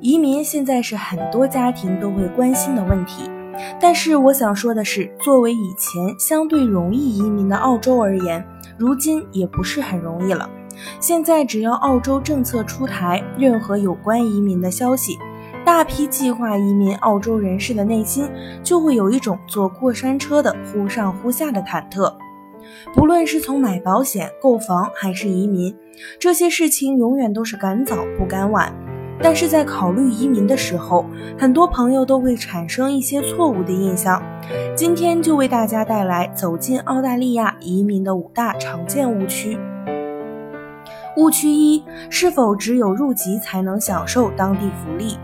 移民现在是很多家庭都会关心的问题，但是我想说的是，作为以前相对容易移民的澳洲而言，如今也不是很容易了。现在只要澳洲政策出台，任何有关移民的消息，大批计划移民澳洲人士的内心就会有一种坐过山车的忽上忽下的忐忑。不论是从买保险、购房还是移民，这些事情永远都是赶早不赶晚。但是在考虑移民的时候，很多朋友都会产生一些错误的印象。今天就为大家带来走进澳大利亚移民的五大常见误区。误区一：是否只有入籍才能享受当地福利？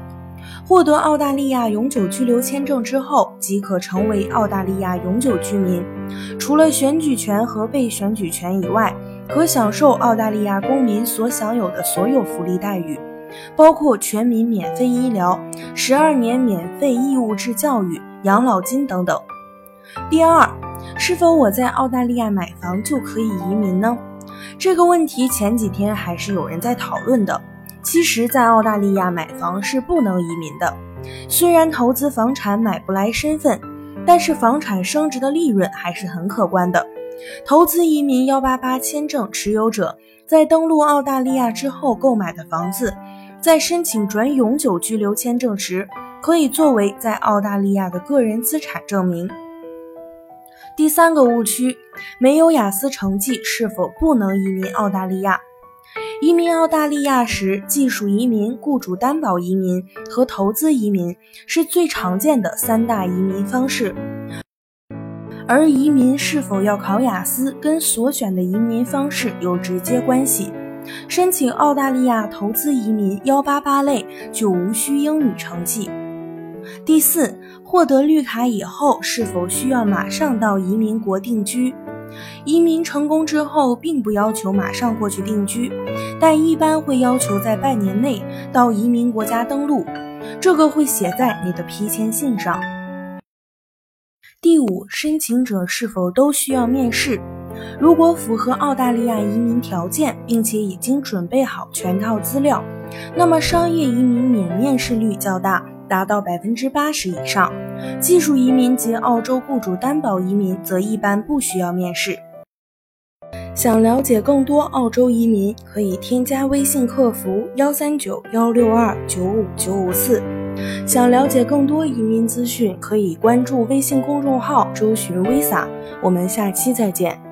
获得澳大利亚永久居留签证之后，即可成为澳大利亚永久居民。除了选举权和被选举权以外，可享受澳大利亚公民所享有的所有福利待遇。包括全民免费医疗、十二年免费义务制教育、养老金等等。第二，是否我在澳大利亚买房就可以移民呢？这个问题前几天还是有人在讨论的。其实，在澳大利亚买房是不能移民的。虽然投资房产买不来身份，但是房产升值的利润还是很可观的。投资移民幺八八签证持有者在登陆澳大利亚之后购买的房子。在申请转永久居留签证时，可以作为在澳大利亚的个人资产证明。第三个误区：没有雅思成绩是否不能移民澳大利亚？移民澳大利亚时，技术移民、雇主担保移民和投资移民是最常见的三大移民方式。而移民是否要考雅思，跟所选的移民方式有直接关系。申请澳大利亚投资移民幺八八类就无需英语成绩。第四，获得绿卡以后是否需要马上到移民国定居？移民成功之后，并不要求马上过去定居，但一般会要求在半年内到移民国家登陆，这个会写在你的批签信上。第五，申请者是否都需要面试？如果符合澳大利亚移民条件，并且已经准备好全套资料，那么商业移民免面试率较大，达到百分之八十以上。技术移民及澳洲雇主担保移民则一般不需要面试。想了解更多澳洲移民，可以添加微信客服幺三九幺六二九五九五四。想了解更多移民资讯，可以关注微信公众号“周巡 Visa”。我们下期再见。